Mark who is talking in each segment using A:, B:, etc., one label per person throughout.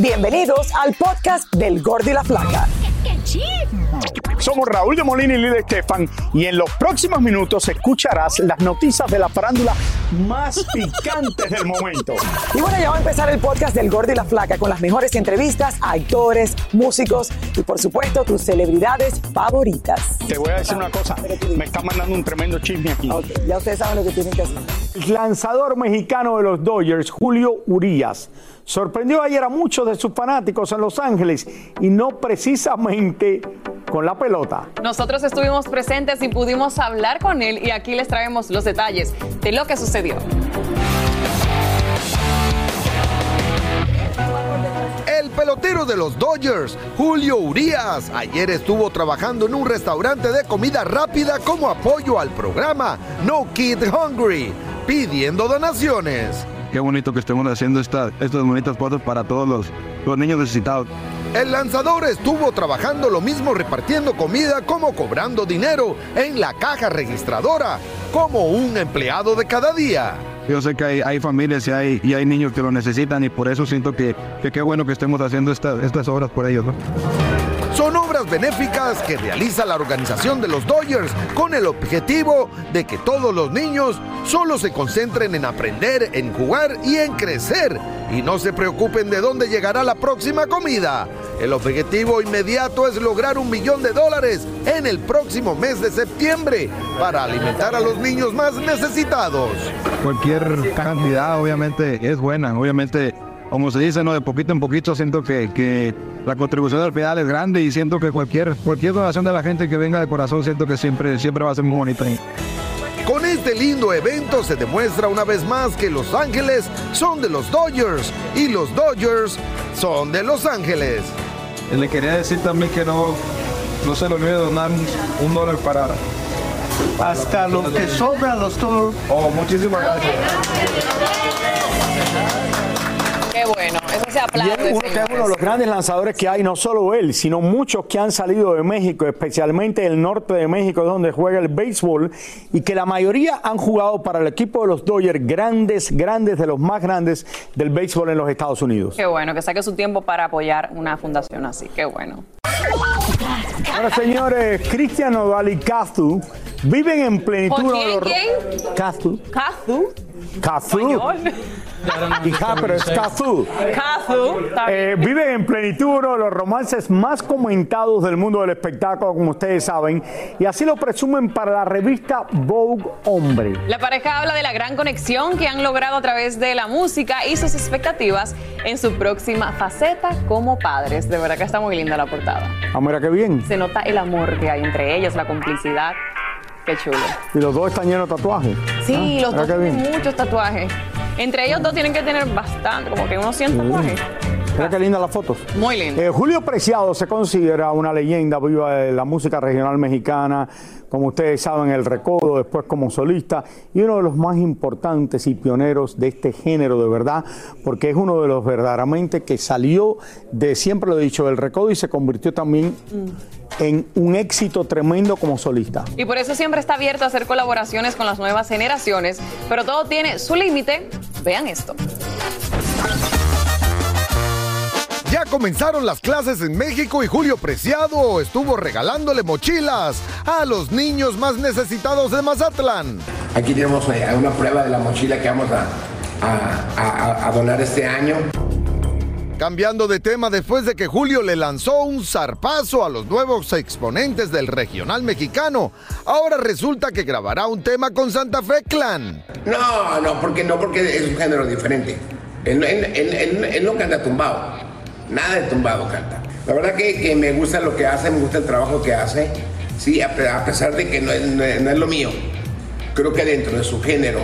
A: Bienvenidos al podcast del Gordi y la Flaca.
B: Somos Raúl de Molina y Lidia Estefan y en los próximos minutos escucharás las noticias de la farándula más picantes del momento.
A: Y bueno, ya va a empezar el podcast del Gordi y la Flaca con las mejores entrevistas a actores, músicos y por supuesto tus celebridades favoritas.
B: Te voy a decir una cosa, me está mandando un tremendo chisme aquí.
A: Ok, ya ustedes saben lo que tienen que hacer.
B: El lanzador mexicano de los Dodgers, Julio Urias, sorprendió ayer a muchos de sus fanáticos en Los Ángeles y no precisamente con la pelota.
C: Nosotros estuvimos presentes y pudimos hablar con él y aquí les traemos los detalles de lo que sucedió.
D: El pelotero de los Dodgers, Julio Urias, ayer estuvo trabajando en un restaurante de comida rápida como apoyo al programa No Kid Hungry, pidiendo donaciones.
E: Qué bonito que estemos haciendo esta, estas bonitas fotos para todos los, los niños necesitados.
D: El lanzador estuvo trabajando lo mismo repartiendo comida como cobrando dinero en la caja registradora, como un empleado de cada día.
E: Yo sé que hay, familias y hay, niños que lo necesitan y por eso siento que, qué bueno que estemos haciendo esta- estas obras por ellos. ¿no?
D: Son obras benéficas que realiza la organización de los Dodgers con el objetivo de que todos los niños solo se concentren en aprender, en jugar y en crecer y no se preocupen de dónde llegará la próxima comida. El objetivo inmediato es lograr un millón de dólares en el próximo mes de septiembre para alimentar a los niños más necesitados.
E: Cualquier cantidad obviamente es buena, obviamente como se dice, ¿no? de poquito en poquito siento que, que la contribución al final es grande y siento que cualquier, cualquier donación de la gente que venga de corazón siento que siempre, siempre va a ser muy bonita.
D: Con este lindo evento se demuestra una vez más que Los Ángeles son de los Dodgers y los Dodgers son de Los Ángeles.
E: Le quería decir también que no, no se le olvide donar un dólar para...
F: hasta lo que sobra los toros.
E: Oh, muchísimas gracias.
C: Qué bueno, eso se
B: Y
C: aplaude.
B: es uno, que es uno de los grandes lanzadores que hay, no solo él, sino muchos que han salido de México, especialmente el norte de México, donde juega el béisbol, y que la mayoría han jugado para el equipo de los Dodgers, grandes, grandes, de los más grandes del béisbol en los Estados Unidos.
C: Qué bueno, que saque su tiempo para apoyar una fundación así. Qué bueno.
B: Ahora, señores, Cristian Nodal y Kazu viven en plenitud.
C: ¿Con quién,
B: los-
C: quién?
B: Kazu. Hija, pero es Kazu.
C: Kazu.
B: Eh, viven en plenitud uno de los romances más comentados del mundo del espectáculo, como ustedes saben, y así lo presumen para la revista Vogue Hombre.
C: La pareja habla de la gran conexión que han logrado a través de la música y sus expectativas en su próxima faceta como padres. De verdad que está muy linda la portada.
B: Ah, mira qué bien.
C: Se nota el amor que hay entre ellos, la complicidad. Qué chulo.
B: Y los dos están llenos de tatuajes.
C: Sí,
B: Ah,
C: los dos tienen muchos tatuajes. Entre ellos dos tienen que tener bastante, como que unos 100 tatuajes.
B: Mira qué lindas las fotos.
C: Muy lindo.
B: Eh, Julio Preciado se considera una leyenda viva de la música regional mexicana, como ustedes saben, el recodo, después como solista, y uno de los más importantes y pioneros de este género, de verdad, porque es uno de los verdaderamente que salió de, siempre lo he dicho, del recodo y se convirtió también en un éxito tremendo como solista.
C: Y por eso siempre está abierto a hacer colaboraciones con las nuevas generaciones, pero todo tiene su límite. Vean esto.
D: Ya comenzaron las clases en México y Julio Preciado estuvo regalándole mochilas a los niños más necesitados de Mazatlán.
G: Aquí tenemos eh, una prueba de la mochila que vamos a, a- a- a donar este año.
D: Cambiando de tema después de que Julio le lanzó un zarpazo a los nuevos exponentes del regional mexicano, ahora resulta que grabará un tema con Santa Fe Clan.
G: No, no, porque no, porque es un género diferente. Él, él- él- no canta tumbado, nada de tumbado canta. La verdad que, me gusta lo que hace, me gusta el trabajo que hace, sí, a, pe- a pesar de que no es, lo mío. Creo que dentro de su género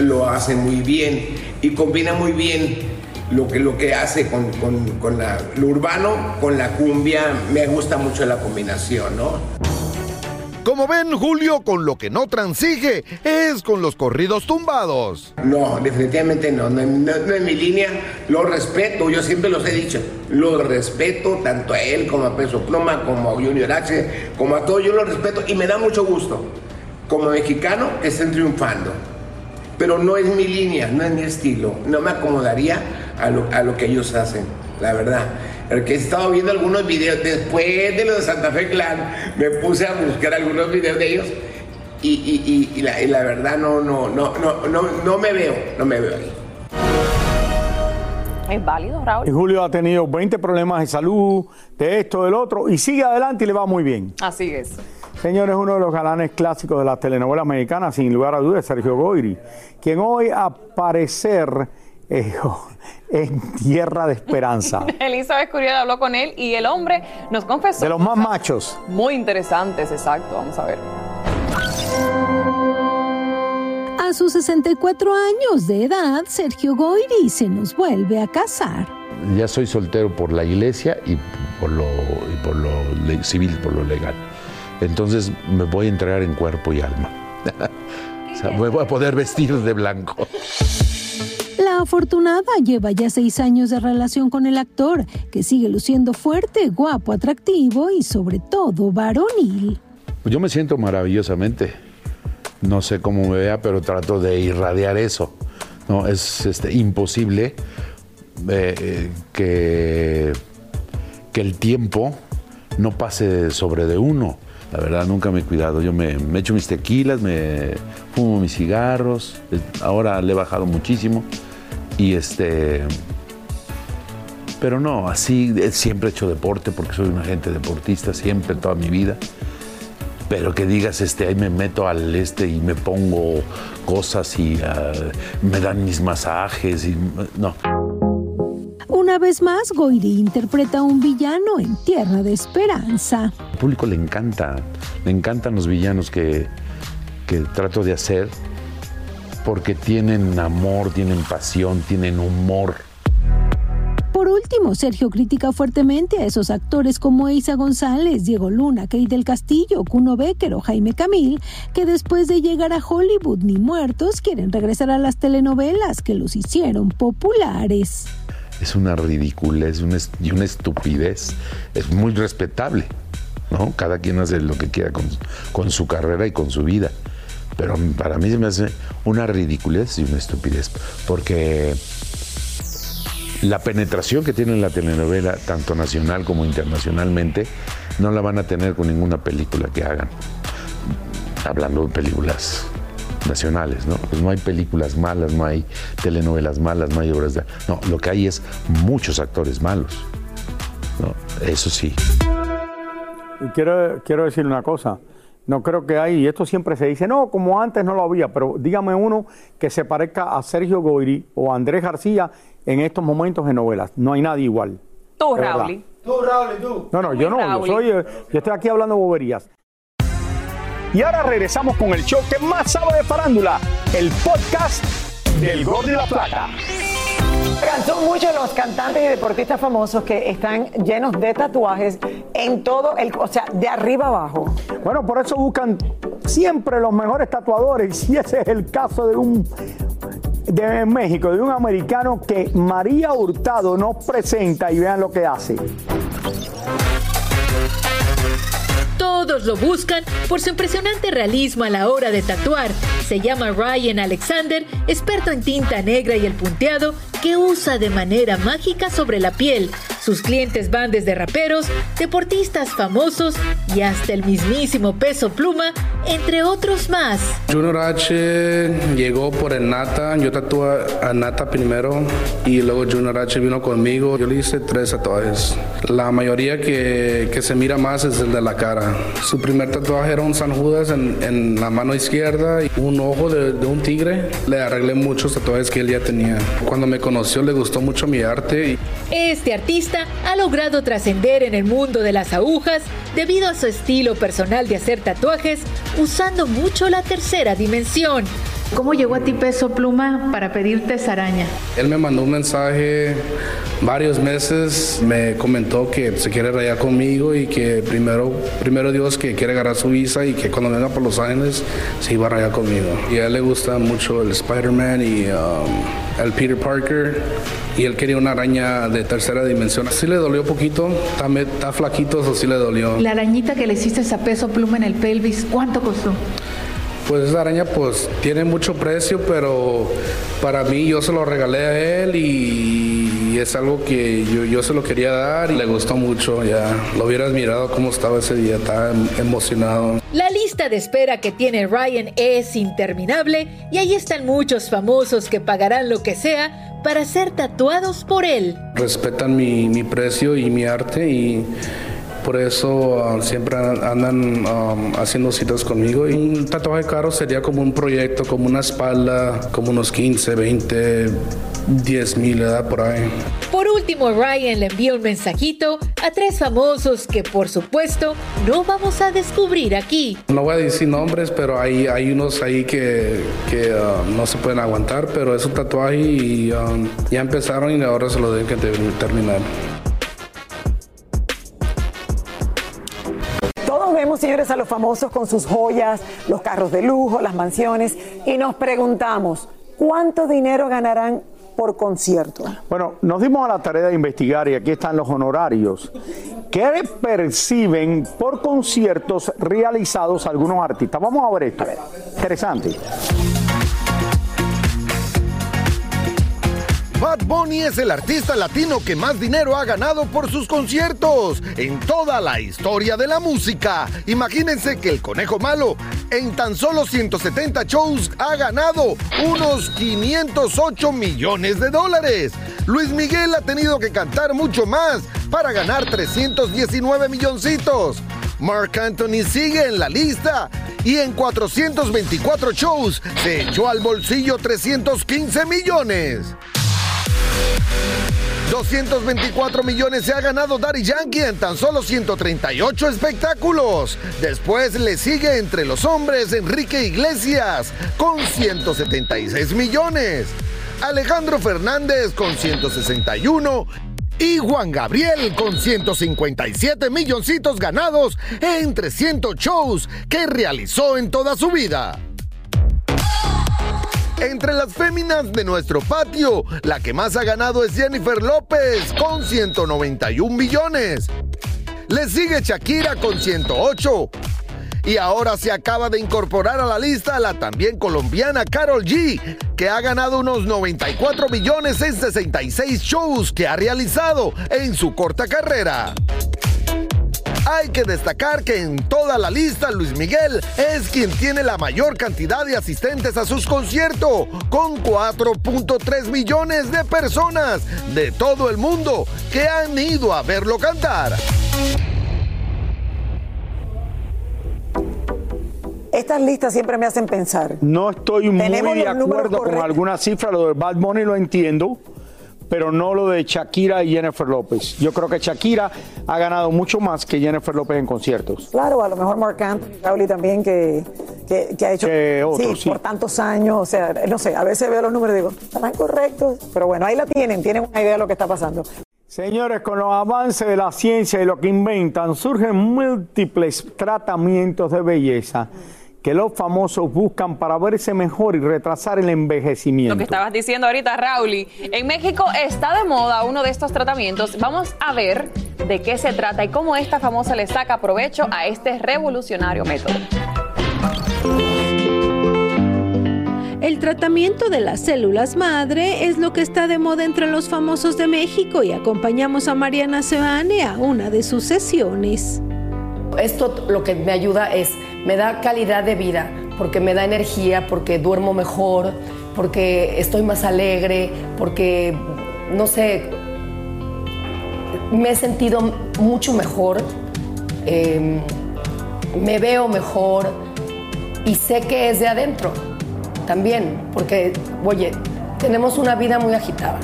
G: lo hace muy bien y combina muy bien lo que, lo que hace con, con- con la- lo urbano, con la cumbia. Me gusta mucho la combinación, ¿no?
D: Como ven, Julio con lo que no transige es con los corridos tumbados.
G: No, definitivamente no, no, no- no es mi línea, lo respeto, yo siempre los he dicho, lo respeto tanto a él como a Peso Pluma, como a Junior H, como a todos, yo lo respeto y me da mucho gusto, como mexicano, que estén triunfando. Pero no es mi línea, no es mi estilo, no me acomodaría a lo, a lo que ellos hacen. la verdad. Porque he estado viendo algunos videos, después de lo de Santa Fe Clan, me puse a buscar algunos videos de ellos y, y, la, y la, verdad no, no, no, no, no, no me veo, no me veo ahí.
C: Es válido, Raúl.
B: Y Julio ha tenido 20 problemas de salud, de esto, del otro, y sigue adelante y le va muy bien.
C: Así es.
B: Señores, uno de los galanes clásicos de las telenovelas mexicanas, sin lugar a dudas, Sergio Goyri, quien hoy a parecer eh, en tierra de esperanza.
C: Elizabeth Curiel habló con él y el hombre nos confesó.
B: De los más machos.
C: Muy interesantes, exacto. Vamos a ver.
H: A sus 64 años de edad, Sergio Goyri se nos vuelve a casar.
I: Ya soy soltero por la iglesia y por lo, y por lo civil, por lo legal. Entonces me voy a entregar en cuerpo y alma. o sea, me voy a poder vestir de blanco.
H: Afortunada lleva ya seis años de relación con el actor, que sigue luciendo fuerte, guapo, atractivo y sobre todo varonil.
I: Yo me siento maravillosamente no sé cómo me vea, pero trato de irradiar eso. ¿no? Es este, imposible eh, que, que el tiempo no pase sobre de uno. La verdad, nunca me he cuidado. Yo me, me echo mis tequilas, me fumo mis cigarros. Ahora le he bajado muchísimo. Y este. Pero no, así siempre he hecho deporte porque soy un agente deportista, siempre, toda mi vida pero que digas, este, ahí me meto al este y me pongo cosas y ah, me dan mis masajes y no.
H: Una vez más, Goiri interpreta a un villano en Tierra de Esperanza.
I: Al público le encanta, le encantan los villanos que, que trato de hacer porque tienen amor, tienen pasión, tienen humor
H: por último, Sergio critica fuertemente a esos actores como Isa González, Diego Luna, Kate del Castillo, Kuno Becker o Jaime Camil, que después de llegar a Hollywood ni muertos quieren regresar a las telenovelas que los hicieron populares.
I: Es una ridiculez y una estupidez. Es muy respetable, ¿no? Cada quien hace lo que quiera con, con su carrera y con su vida. Pero para mí se me hace una ridiculez y una estupidez, porque la penetración que tiene la telenovela, tanto nacional como internacionalmente, no la van a tener con ninguna película que hagan. Hablando de películas nacionales, ¿no? Pues no hay películas malas, no hay telenovelas malas, no hay obras de... No, lo que hay es muchos actores malos. Eso sí.
B: Quiero, quiero decir una cosa. No creo que hay, y esto siempre se dice, no, como antes no lo había, pero dígame uno que se parezca a Sergio Goyri o a Andrés García en estos momentos en novelas. No hay nadie igual.
C: Tú, Raúl.
F: Tú, Raúl, tú.
B: No, no, yo no, yo, soy, eh, yo estoy aquí hablando boberías. Y ahora regresamos con el show que más sabe de farándula, el podcast del Gol de la Plata.
A: Son muchos los cantantes y deportistas famosos que están llenos de tatuajes en todo el, o sea, de arriba abajo.
B: Bueno, por eso buscan siempre los mejores tatuadores y ese es el caso de un de México, de un americano que María Hurtado nos presenta y vean lo que hace.
J: Todos lo buscan por su impresionante realismo a la hora de tatuar. Se llama Ryan Alexander, experto en tinta negra y el punteado, que usa de manera mágica sobre la piel. Sus clientes van desde raperos, deportistas famosos y hasta el mismísimo peso pluma, entre otros más.
K: Junior H llegó por el Nata, yo tatué a Nata primero y luego Junior H vino conmigo, yo le hice tres tatuajes. La mayoría que, que se mira más es el de la cara. Su primer tatuaje era un San Judas en, en la mano izquierda y un ojo de, de, un tigre. Le arreglé muchos tatuajes que él ya tenía. Cuando me conoció le gustó mucho mi arte.
J: Este artista ha logrado trascender en el mundo de las agujas debido a su estilo personal de hacer tatuajes usando mucho la tercera dimensión.
L: ¿Cómo llegó a ti Peso Pluma para pedirte esa araña?
K: Él me mandó un mensaje varios meses, me comentó que se quiere rayar conmigo y que primero, primero Dios que quiere agarrar su visa y que cuando venga por Los Ángeles se iba a rayar conmigo. Y a él le gusta mucho el Spider-Man y um, el Peter Parker y él quería una araña de tercera dimensión. Sí le dolió poquito, está, está flaquito, eso sí le dolió.
L: La arañita que le hiciste a Peso Pluma en el pelvis, ¿cuánto costó?
K: Pues esa araña pues tiene mucho precio, pero para mí yo se lo regalé a él y es algo que yo, yo se lo quería dar y le gustó mucho. Ya lo hubieras mirado cómo estaba ese día, estaba emocionado.
J: La lista de espera que tiene Ryan es interminable y ahí están muchos famosos que pagarán lo que sea para ser tatuados por él.
K: Respetan mi, mi precio y mi arte y por eso ah, siempre andan um, haciendo citas conmigo. Y un tatuaje caro sería como un proyecto, como una espalda, como unos 15, 20, 10 mil, por ahí.
J: Por último, Ryan le envió un mensajito a tres famosos que por supuesto no vamos a descubrir aquí.
K: No voy a decir nombres, pero hay, hay unos ahí que, que ah, no se pueden aguantar, pero es un tatuaje y um, ya empezaron y ahora se lo deben que terminar.
A: Señores, a los famosos con sus joyas, los carros de lujo, las mansiones, y nos preguntamos, ¿cuánto dinero ganarán por concierto?
B: Bueno, nos dimos a la tarea de investigar y aquí están los honorarios. ¿Qué perciben por conciertos realizados algunos artistas? Vamos a ver esto. Interesante.
D: Bad Bunny es el artista latino que más dinero ha ganado por sus conciertos en toda la historia de la música. Imagínense que el conejo malo en tan solo 170 shows ha ganado unos 508 millones de dólares. Luis Miguel ha tenido que cantar mucho más para ganar 319 milloncitos. Mark Anthony sigue en la lista y en 424 shows se echó al bolsillo 315 millones. 224 millones se ha ganado Daddy Yankee en tan solo 138 espectáculos. Después le sigue entre los hombres Enrique Iglesias con 176 millones. Alejandro Fernández con 161 y Juan Gabriel con 157 milloncitos ganados en 300 shows que realizó en toda su vida. Entre las féminas de nuestro patio, la que más ha ganado es Jennifer López con 191 millones. Le sigue Shakira con 108. Y ahora se acaba de incorporar a la lista la también colombiana Carol G, que ha ganado unos 94 millones en 66 shows que ha realizado en su corta carrera. Hay que destacar que en toda la lista Luis Miguel es quien tiene la mayor cantidad de asistentes a sus conciertos, con 4.3 millones de personas de todo el mundo que han ido a verlo cantar.
A: Estas listas siempre me hacen pensar.
B: No estoy muy de acuerdo con alguna cifra, lo de Bad Money lo entiendo, pero no lo de Shakira y Jennifer López. Yo creo que Shakira ha ganado mucho más que Jennifer López en conciertos.
A: Claro, a lo mejor Mark Anthony, también, que, que, ha hecho sí, por tantos años. O sea, no sé, a veces veo los números y digo, están correctos, pero bueno, ahí la tienen, tienen una idea de lo que está pasando.
B: Señores, con los avances de la ciencia y lo que inventan, surgen múltiples tratamientos de belleza que los famosos buscan para verse mejor y retrasar el envejecimiento.
C: Lo que estabas diciendo ahorita, Rauli. En México está de moda uno de estos tratamientos. Vamos a ver de qué se trata y cómo esta famosa le saca provecho a este revolucionario método.
H: El tratamiento de las células madre es lo que está de moda entre los famosos de México y acompañamos a Mariana Seane a una de sus sesiones.
M: Esto lo que me ayuda es me da calidad de vida, porque me da energía, porque duermo mejor, porque estoy más alegre, porque, no sé, me he sentido mucho mejor, em, me veo mejor y sé que es de adentro también, porque, oye, tenemos una vida muy agitada.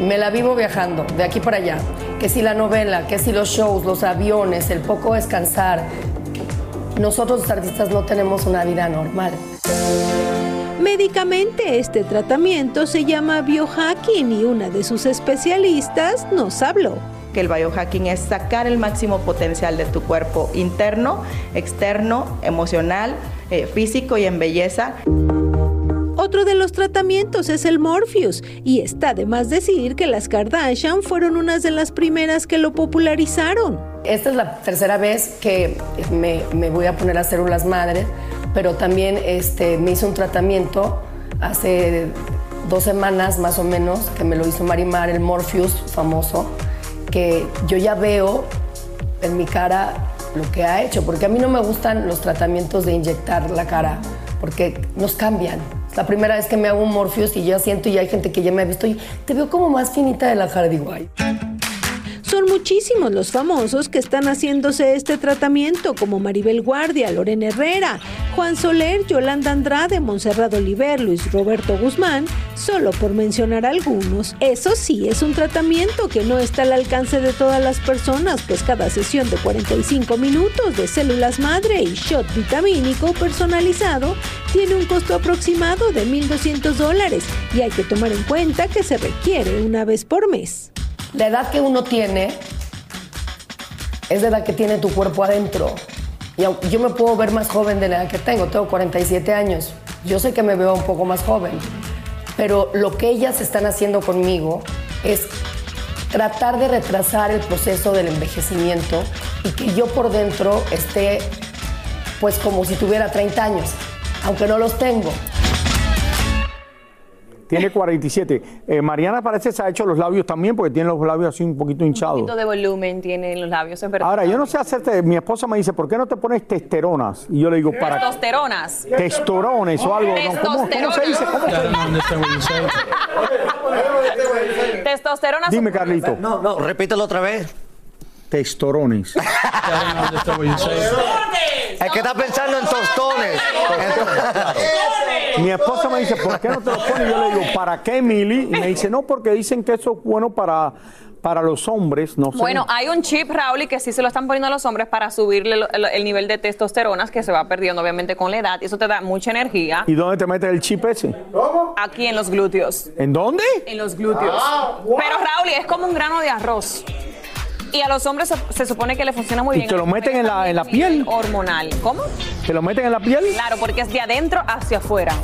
M: Me la vivo viajando de aquí para allá. Que si la novela, que si los shows, los aviones, el poco descansar, nosotros los artistas no tenemos una vida normal.
H: Médicamente este tratamiento se llama biohacking y una de sus especialistas nos habló.
N: Que el biohacking es sacar el máximo potencial de tu cuerpo interno, externo, emocional, eh, físico y en belleza.
H: Otro de los tratamientos es el Morpheus y está de más decir que las Kardashian fueron unas de las primeras que lo popularizaron.
M: Esta es la tercera vez que me, voy a poner a células madre pero también este, me hizo un tratamiento hace dos semanas más o menos, que me lo hizo Marimar, el Morpheus famoso, que yo ya veo en mi cara lo que ha hecho, porque a mí no me gustan los tratamientos de inyectar la cara, porque nos cambian. La primera vez que me hago un Morpheus y ya siento y hay gente que ya me ha visto y te veo como más finita de la ay.
H: Son muchísimos los famosos que están haciéndose este tratamiento, como Maribel Guardia, Lorena Herrera, Juan Soler, Yolanda Andrade, Monserrat Oliver, Luis Roberto Guzmán, solo por mencionar algunos. Eso sí, es un tratamiento que no está al alcance de todas las personas, pues cada sesión de 45 minutos de células madre y shot vitamínico personalizado tiene un costo aproximado de 1.200 dólares y hay que tomar en cuenta que se requiere una vez por mes.
M: La edad que uno tiene es la edad que tiene tu cuerpo adentro. Y yo me puedo ver más joven de la edad que tengo, tengo 47 años. Yo sé que me veo un poco más joven, pero lo que ellas están haciendo conmigo es tratar de retrasar el proceso del envejecimiento y que yo por dentro esté pues como si tuviera 30 años, aunque no los tengo.
B: Tiene 47. Eh, Mariana parece que se ha hecho los labios también porque tiene los labios así un poquito hinchados.
C: Un poquito de volumen tiene en los labios, es verdad.
B: Ahora, yo no sé hacerte, mi esposa me dice, ¿por qué no te pones testosteronas? Y yo le digo, para...
C: Testosteronas.
B: Testosterones o algo. ¿no? ¿Cómo, ¿Cómo, se dice? ¿Cómo se dice?
C: Testosteronas.
B: Dime, Carlito.
F: No, no, repítelo otra vez.
B: Testorones.
F: Es que está pensando en tostones.
B: Mi esposa me dice, ¿por qué no te lo pones? Y yo le digo, ¿para qué, Mili? Y me dice, no, porque dicen que eso es bueno para, para los hombres, no sé.
C: Bueno, hay un chip, Raúl, y que sí se lo están poniendo a los hombres para subirle el, el- el nivel de testosteronas que se va perdiendo, obviamente, con la edad. Y eso te da mucha energía.
B: ¿Y dónde te metes el chip ese?
C: Aquí en los glúteos.
B: ¿En dónde?
C: En los glúteos. Pero, Raúl, es como un grano de arroz. Y a los hombres se, se supone que le funciona muy
B: ¿Y
C: bien.
B: te lo meten en la, en la piel?
C: Hormonal. ¿Cómo?
B: ¿Te lo meten en la piel?
C: Claro, porque es de adentro hacia afuera.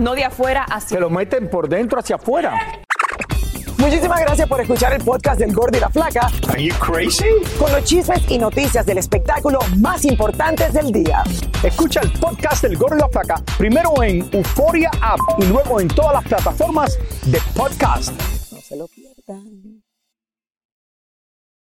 C: No de afuera hacia
B: Te lo meten por dentro hacia afuera.
A: Muchísimas gracias por escuchar el podcast del Gordo y la Flaca.
B: Are you crazy?
A: Con los chismes y noticias del espectáculo más importantes del día.
B: Escucha el podcast del Gordo y la Flaca primero en Euforia App y luego en todas las plataformas de podcast.
A: No se lo pierdan.